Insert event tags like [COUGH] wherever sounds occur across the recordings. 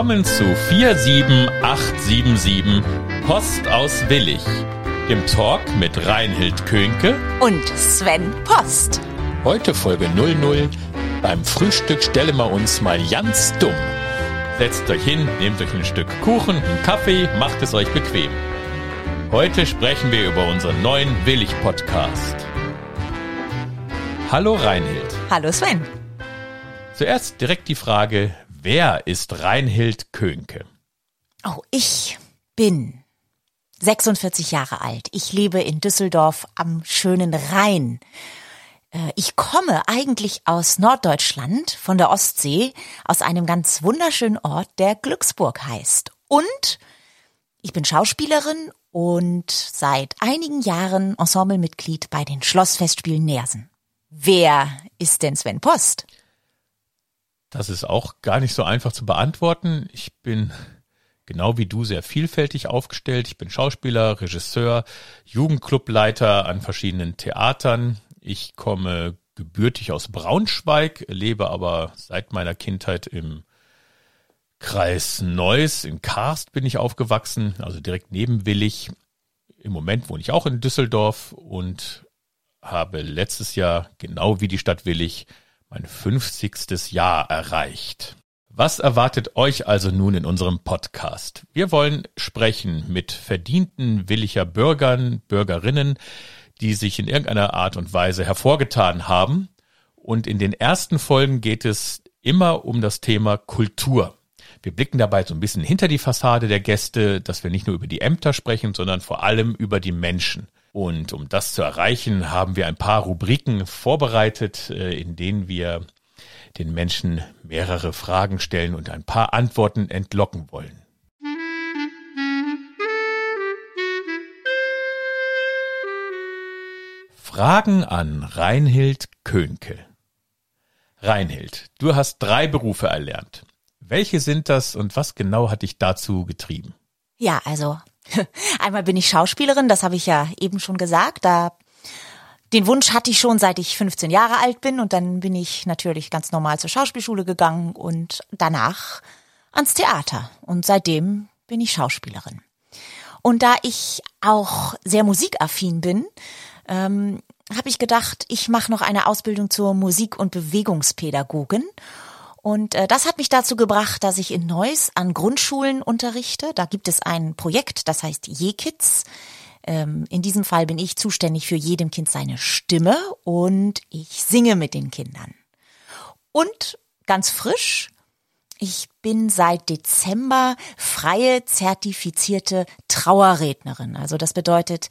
Willkommen zu 47877 Post aus Willig, dem Talk mit Reinhild Könke und Sven Post. Heute Folge 00. Beim Frühstück stellen wir uns mal ganz dumm. Setzt euch hin, nehmt euch ein Stück Kuchen, einen Kaffee, macht es euch bequem. Heute sprechen wir über unseren neuen Willig-Podcast. Hallo Reinhild. Hallo Sven. Zuerst direkt die Frage, wer ist Reinhild Könke? Oh, ich bin 46 Jahre alt. Ich lebe in Düsseldorf am schönen Rhein. Äh, ich komme eigentlich aus Norddeutschland, von der Ostsee, aus einem ganz wunderschönen Ort, der Glücksburg heißt. Und ich bin Schauspielerin und seit einigen Jahren Ensemblemitglied bei den Schlossfestspielen Nersen. Wer ist denn Sven Post? Das ist auch gar nicht so einfach zu beantworten. Ich bin genau wie du sehr vielfältig aufgestellt. Ich bin Schauspieler, Regisseur, Jugendclubleiter an verschiedenen Theatern. Ich komme gebürtig aus Braunschweig, lebe aber seit meiner Kindheit im Kreis Neuss. In Karst bin ich aufgewachsen, also direkt neben Willig. Im Moment wohne ich auch in Düsseldorf und habe letztes Jahr, genau wie die Stadt Willig, mein 50. Jahr erreicht. Was erwartet euch also nun in unserem Podcast? Wir wollen sprechen mit verdienten Williger Bürgern, Bürgerinnen, die sich in irgendeiner Art und Weise hervorgetan haben. Und in den ersten Folgen geht es immer um das Thema Kultur. Wir blicken dabei so ein bisschen hinter die Fassade der Gäste, dass wir nicht nur über die Ämter sprechen, sondern vor allem über die Menschen. Und um das zu erreichen, haben wir ein paar Rubriken vorbereitet, äh, in denen wir den Menschen mehrere Fragen stellen und ein paar Antworten entlocken wollen. Fragen an Reinhild Könke. Reinhild, du hast drei Berufe erlernt. Welche sind das und was genau hat dich dazu getrieben? Ja, also [LAUGHS] Einmal bin ich Schauspielerin, das habe ich ja eben schon gesagt. Da den Wunsch hatte ich schon, seit ich 15 Jahre alt bin und dann bin ich natürlich ganz normal zur Schauspielschule gegangen und danach ans Theater und seitdem bin ich Schauspielerin. Und da ich auch sehr musikaffin bin, ähm, habe ich gedacht, ich mache noch eine Ausbildung zur Musik- und Bewegungspädagogin und äh, das hat mich dazu gebracht, dass ich in Neuss an Grundschulen unterrichte. Da gibt es ein Projekt, das heißt Je-Kids. Ähm, in diesem Fall bin ich zuständig für jedem Kind seine Stimme und ich singe mit den Kindern. Und ganz frisch, ich bin seit Dezember freie zertifizierte Trauerrednerin. Also das bedeutet,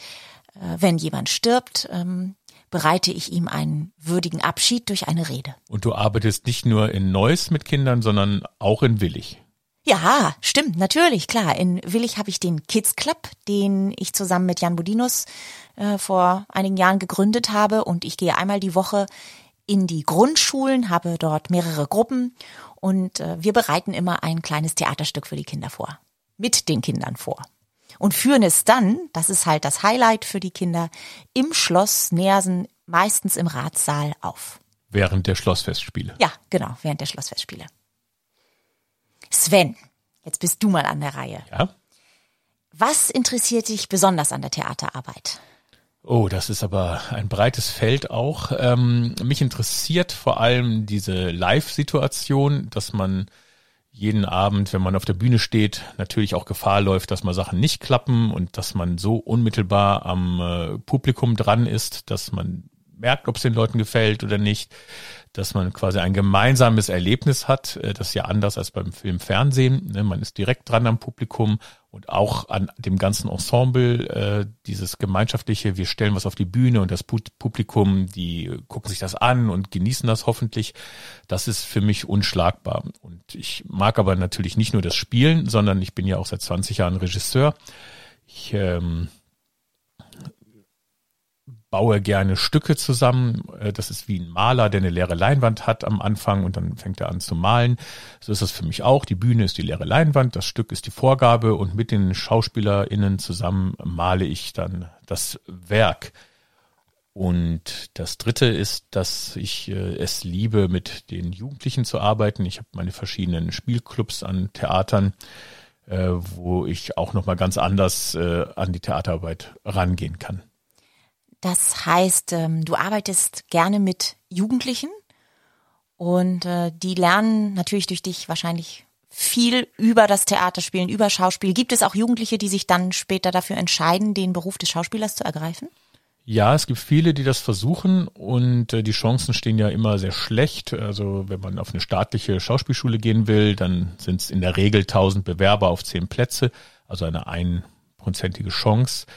äh, wenn jemand stirbt, ähm, bereite ich ihm einen würdigen Abschied durch eine Rede. Und du arbeitest nicht nur in Neuss mit Kindern, sondern auch in Willig. Ja, stimmt, natürlich, klar. In Willig habe ich den Kids Club, den ich zusammen mit Jan Budinus äh, vor einigen Jahren gegründet habe. Und ich gehe einmal die Woche in die Grundschulen, habe dort mehrere Gruppen und äh, wir bereiten immer ein kleines Theaterstück für die Kinder vor. Mit den Kindern vor und führen es dann, das ist halt das Highlight für die Kinder, im Schloss Nersen, meistens im Ratssaal auf. Während der Schlossfestspiele. Ja, genau, während der Schlossfestspiele. Sven, jetzt bist du mal an der Reihe. Ja. Was interessiert dich besonders an der Theaterarbeit? Oh, das ist aber ein breites Feld auch. Ähm, mich interessiert vor allem diese Live-Situation, dass man jeden Abend, wenn man auf der Bühne steht, natürlich auch Gefahr läuft, dass mal Sachen nicht klappen und dass man so unmittelbar am äh, Publikum dran ist, dass man merkt, ob es den Leuten gefällt oder nicht, dass man quasi ein gemeinsames Erlebnis hat. Äh, das ist ja anders als beim Film Fernsehen. Ne? Man ist direkt dran am Publikum und auch an dem ganzen Ensemble, äh, dieses gemeinschaftliche, wir stellen was auf die Bühne und das Publikum, die gucken sich das an und genießen das hoffentlich. Das ist für mich unschlagbar. Und ich mag aber natürlich nicht nur das Spielen, sondern ich bin ja auch seit 20 Jahren Regisseur. Ich ähm, baue gerne Stücke zusammen. Äh, das ist wie ein Maler, der eine leere Leinwand hat am Anfang und dann fängt er an zu malen. So ist das für mich auch. Die Bühne ist die leere Leinwand, das Stück ist die Vorgabe und mit den SchauspielerInnen zusammen male ich dann das Werk. Und das Dritte ist, dass ich äh, es liebe, mit den Jugendlichen zu arbeiten. Ich habe meine verschiedenen Spielclubs an Theatern, äh, wo ich auch nochmal ganz anders an die Theaterarbeit rangehen kann. Das heißt, ähm, du arbeitest gerne mit Jugendlichen und äh, die lernen natürlich durch dich wahrscheinlich viel über das Theaterspielen, über Schauspiel. Gibt es auch Jugendliche, die sich dann später dafür entscheiden, den Beruf des Schauspielers zu ergreifen? Ja, es gibt viele, die das versuchen und äh, die Chancen stehen ja immer sehr schlecht. Also wenn man auf eine staatliche Schauspielschule gehen will, dann sind es in der Regel 1000 Bewerber auf 10 Plätze, also eine einprozentige Chance.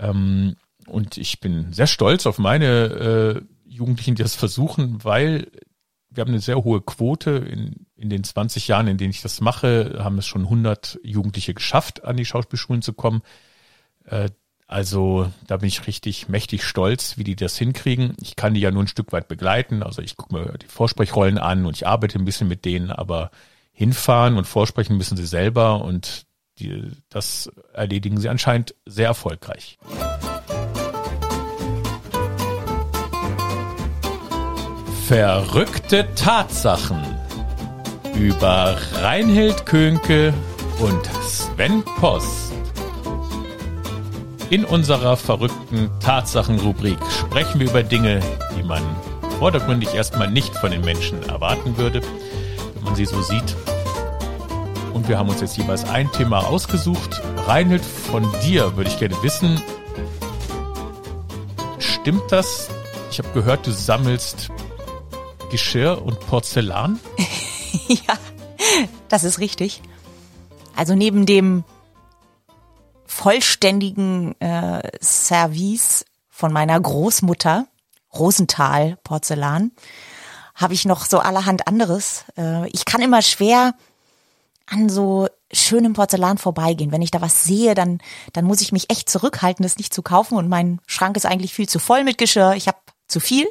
Ähm, und ich bin sehr stolz auf meine äh, Jugendlichen, die das versuchen, weil wir haben eine sehr hohe Quote. In, in den 20 Jahren, in denen ich das mache, haben es schon 100 Jugendliche geschafft, an die Schauspielschulen zu kommen. Äh, also da bin ich richtig mächtig stolz, wie die das hinkriegen. Ich kann die ja nur ein Stück weit begleiten. Also ich gucke mir die Vorsprechrollen an und ich arbeite ein bisschen mit denen, aber hinfahren und vorsprechen müssen sie selber und die, das erledigen sie anscheinend sehr erfolgreich. Verrückte Tatsachen über Reinhild Könke und Sven Post. In unserer verrückten Tatsachenrubrik sprechen wir über Dinge, die man vordergründig erstmal nicht von den Menschen erwarten würde, wenn man sie so sieht. Und wir haben uns jetzt jeweils ein Thema ausgesucht. Reinhild, von dir würde ich gerne wissen, stimmt das? Ich habe gehört, du sammelst Geschirr und Porzellan? [LAUGHS] ja, das ist richtig. Also neben dem vollständigen äh, Service von meiner Großmutter, Rosenthal Porzellan, habe ich noch so allerhand anderes. Äh, ich kann immer schwer an so schönem Porzellan vorbeigehen. Wenn ich da was sehe, dann, dann muss ich mich echt zurückhalten, das nicht zu kaufen. Und mein Schrank ist eigentlich viel zu voll mit Geschirr. Ich habe zu viel.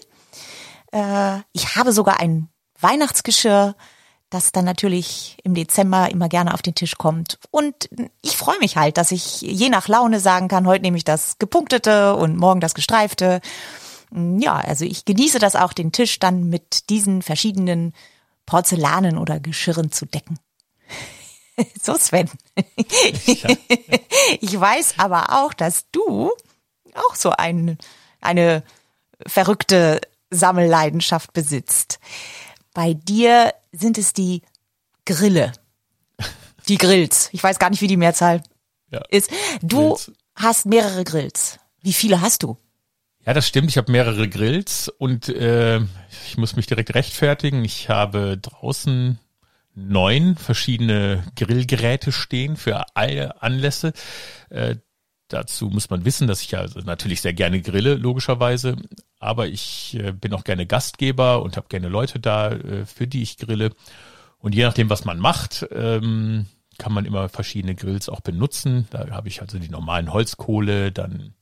Äh, ich habe sogar ein Weihnachtsgeschirr das dann natürlich im Dezember immer gerne auf den Tisch kommt. Und ich freue mich halt, dass ich je nach Laune sagen kann, heute nehme ich das gepunktete und morgen das gestreifte. Ja, also ich genieße das auch, den Tisch dann mit diesen verschiedenen Porzellanen oder Geschirren zu decken. [LAUGHS] So, Sven. Ja. [LAUGHS] Ich weiß aber auch, dass du auch so ein, eine verrückte Sammelleidenschaft besitzt. Bei dir sind es die Grille. Die Grills. Ich weiß gar nicht, wie die Mehrzahl ja. ist. Du Grills. hast mehrere Grills. Wie viele hast du? Ja, das stimmt. Ich habe mehrere Grills und äh, ich muss mich direkt rechtfertigen. Ich habe draußen neun verschiedene Grillgeräte stehen für alle Anlässe. Äh, dazu muss man wissen, dass ich ja natürlich sehr gerne grille, logischerweise aber ich äh, bin auch gerne Gastgeber und habe gerne Leute da, äh, für die ich grille. Und je nachdem, was man macht, ähm, kann man immer verschiedene Grills auch benutzen. Da habe ich also die normalen Holzkohle, dann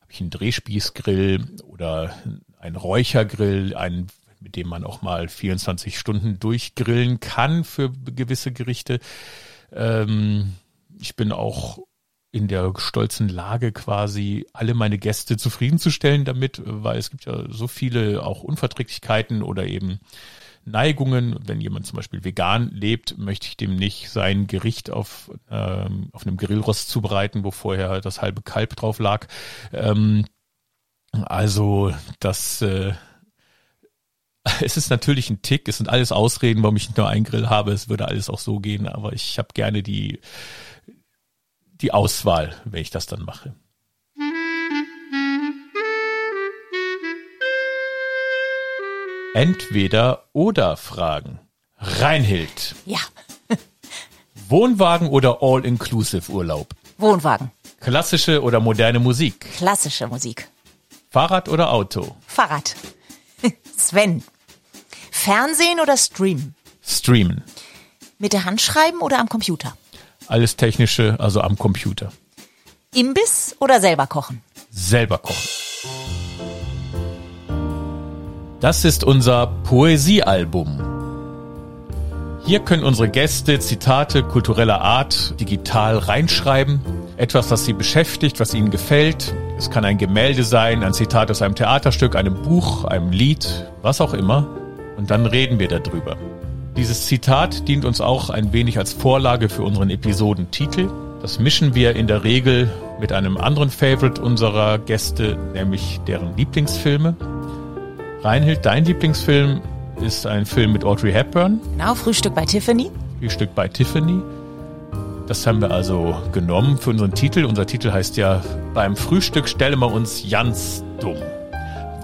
habe ich einen Drehspießgrill oder einen Räuchergrill, einen, mit dem man auch mal 24 Stunden durchgrillen kann für gewisse Gerichte. Ähm, ich bin auch in der stolzen Lage quasi alle meine Gäste zufriedenzustellen damit, weil es gibt ja so viele auch Unverträglichkeiten oder eben Neigungen. Wenn jemand zum Beispiel vegan lebt, möchte ich dem nicht sein Gericht auf, ähm, auf einem Grillrost zubereiten, wo vorher das halbe Kalb drauf lag. Ähm, also das äh, [LAUGHS] es ist natürlich ein Tick, es sind alles Ausreden, warum ich nicht nur einen Grill habe, es würde alles auch so gehen, aber ich habe gerne die die Auswahl, wenn ich das dann mache. Entweder oder Fragen. Reinhild. Ja. [LAUGHS] Wohnwagen oder All-Inclusive Urlaub? Wohnwagen. Klassische oder moderne Musik? Klassische Musik. Fahrrad oder Auto? Fahrrad. [LAUGHS] Sven. Fernsehen oder Streamen? Streamen. Mit der Hand schreiben oder am Computer? Alles Technische, also am Computer. Imbiss oder selber kochen? Selber kochen. Das ist unser Poesiealbum. Hier können unsere Gäste Zitate kultureller Art digital reinschreiben, etwas, was sie beschäftigt, was ihnen gefällt, Es kann ein Gemälde sein, ein Zitat aus einem Theaterstück, einem Buch, einem Lied, was auch immer. Und dann reden wir darüber. Dieses Zitat dient uns auch ein wenig als Vorlage für unseren Episodentitel. Das mischen wir in der Regel mit einem anderen Favorite unserer Gäste, nämlich deren Lieblingsfilme. Reinhild, dein Lieblingsfilm ist ein Film mit Audrey Hepburn. Genau, Frühstück bei Tiffany. Frühstück bei Tiffany. Das haben wir also genommen für unseren Titel. Unser Titel heißt ja, beim Frühstück stellen wir uns ganz dumm.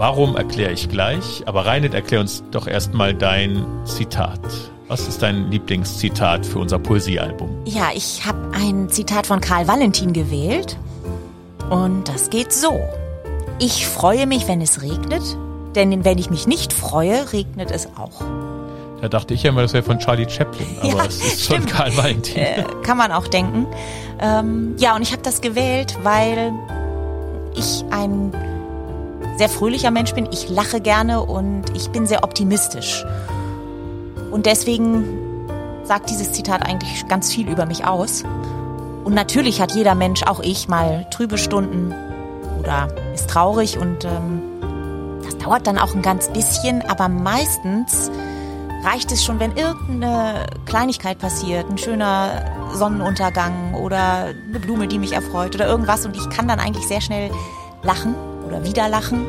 Warum erkläre ich gleich, aber Reinhard, erklär uns doch erstmal dein Zitat. Was ist dein Lieblingszitat für unser Poesiealbum? Ja, ich habe ein Zitat von Karl Valentin gewählt und das geht so. Ich freue mich, wenn es regnet, denn wenn ich mich nicht freue, regnet es auch. Da dachte ich ja immer, das wäre von Charlie Chaplin, [LAUGHS] aber ja, es ist stimmt. von Karl Valentin. Äh, kann man auch denken. Ähm, ja, und ich habe das gewählt, weil ich ein sehr fröhlicher Mensch bin. Ich lache gerne und ich bin sehr optimistisch. Und deswegen sagt dieses Zitat eigentlich ganz viel über mich aus. Und natürlich hat jeder Mensch, auch ich, mal trübe Stunden oder ist traurig und ähm, das dauert dann auch ein ganz bisschen, aber meistens reicht es schon, wenn irgendeine Kleinigkeit passiert, ein schöner Sonnenuntergang oder eine Blume, die mich erfreut oder irgendwas und ich kann dann eigentlich sehr schnell lachen oder wieder lachen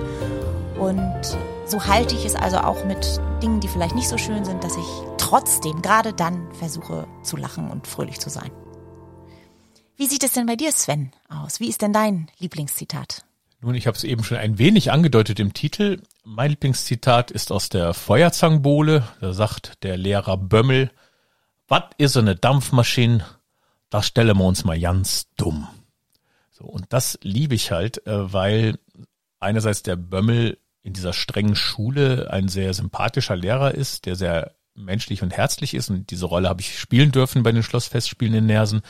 und so halte ich es also auch mit Dingen, die vielleicht nicht so schön sind, dass ich trotzdem gerade dann versuche zu lachen und fröhlich zu sein. Wie sieht es denn bei dir, Sven, aus? Wie ist denn dein Lieblingszitat? Nun, ich habe es eben schon ein wenig angedeutet im Titel. Mein Lieblingszitat ist aus der Feuerzangenbowle. Da sagt der Lehrer Bömmel, was ist eine Dampfmaschine? Da stellen wir uns mal ganz dumm. So, und das liebe ich halt, äh, weil einerseits der Bömmel in dieser strengen Schule ein sehr sympathischer Lehrer ist, der sehr menschlich und herzlich ist. Und diese Rolle habe ich spielen dürfen bei den Schlossfestspielen in Nersen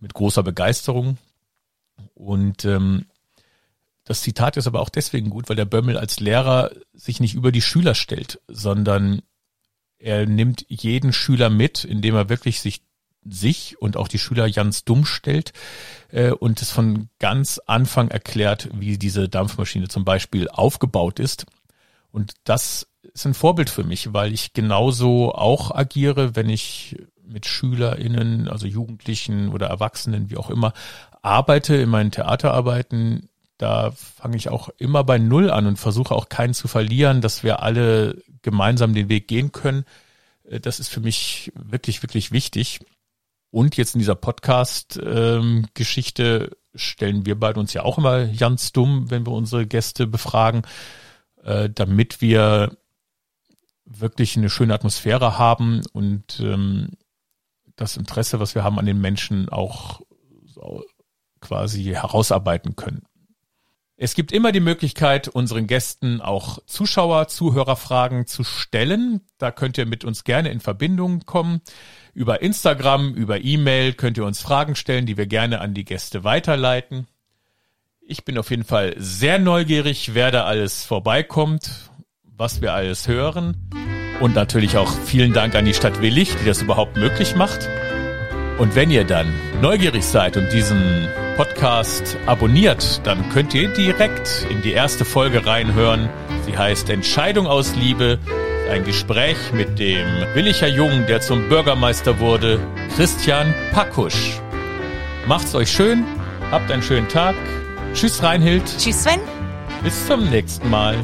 mit großer Begeisterung. Und ähm, das Zitat ist aber auch deswegen gut, weil der Bömmel als Lehrer sich nicht über die Schüler stellt, sondern er nimmt jeden Schüler mit, indem er wirklich sich sich und auch die Schüler ganz dumm stellt äh, und es von ganz Anfang erklärt, wie diese Dampfmaschine zum Beispiel aufgebaut ist. Und das ist ein Vorbild für mich, weil ich genauso auch agiere, wenn ich mit SchülerInnen, also Jugendlichen oder Erwachsenen, wie auch immer, arbeite in meinen Theaterarbeiten. Da fange ich auch immer bei Null an und versuche auch keinen zu verlieren, dass wir alle gemeinsam den Weg gehen können. Äh, das ist für mich wirklich, wirklich wichtig. Und jetzt in dieser Podcast-Geschichte ähm, stellen wir beide uns ja auch immer ganz dumm, wenn wir unsere Gäste befragen, äh, damit wir wirklich eine schöne Atmosphäre haben und ähm, das Interesse, was wir haben an den Menschen, auch so quasi herausarbeiten können. Es gibt immer die Möglichkeit, unseren Gästen auch Zuschauer, Zuhörerfragen zu stellen. Da könnt ihr mit uns gerne in Verbindung kommen. Über Instagram, über E-Mail könnt ihr uns Fragen stellen, die wir gerne an die Gäste weiterleiten. Ich bin auf jeden Fall sehr neugierig, wer da alles vorbeikommt, was wir alles hören. Und natürlich auch vielen Dank an die Stadt Willig, die das überhaupt möglich macht. Und wenn ihr dann neugierig seid und diesen Podcast abonniert, dann könnt ihr direkt in die erste Folge reinhören. Sie heißt Entscheidung aus Liebe. Ein Gespräch mit dem Willicher Jungen, der zum Bürgermeister wurde, Christian Pakusch. Macht's euch schön, habt einen schönen Tag. Tschüss Reinhild. Tschüss Sven. Bis zum nächsten Mal.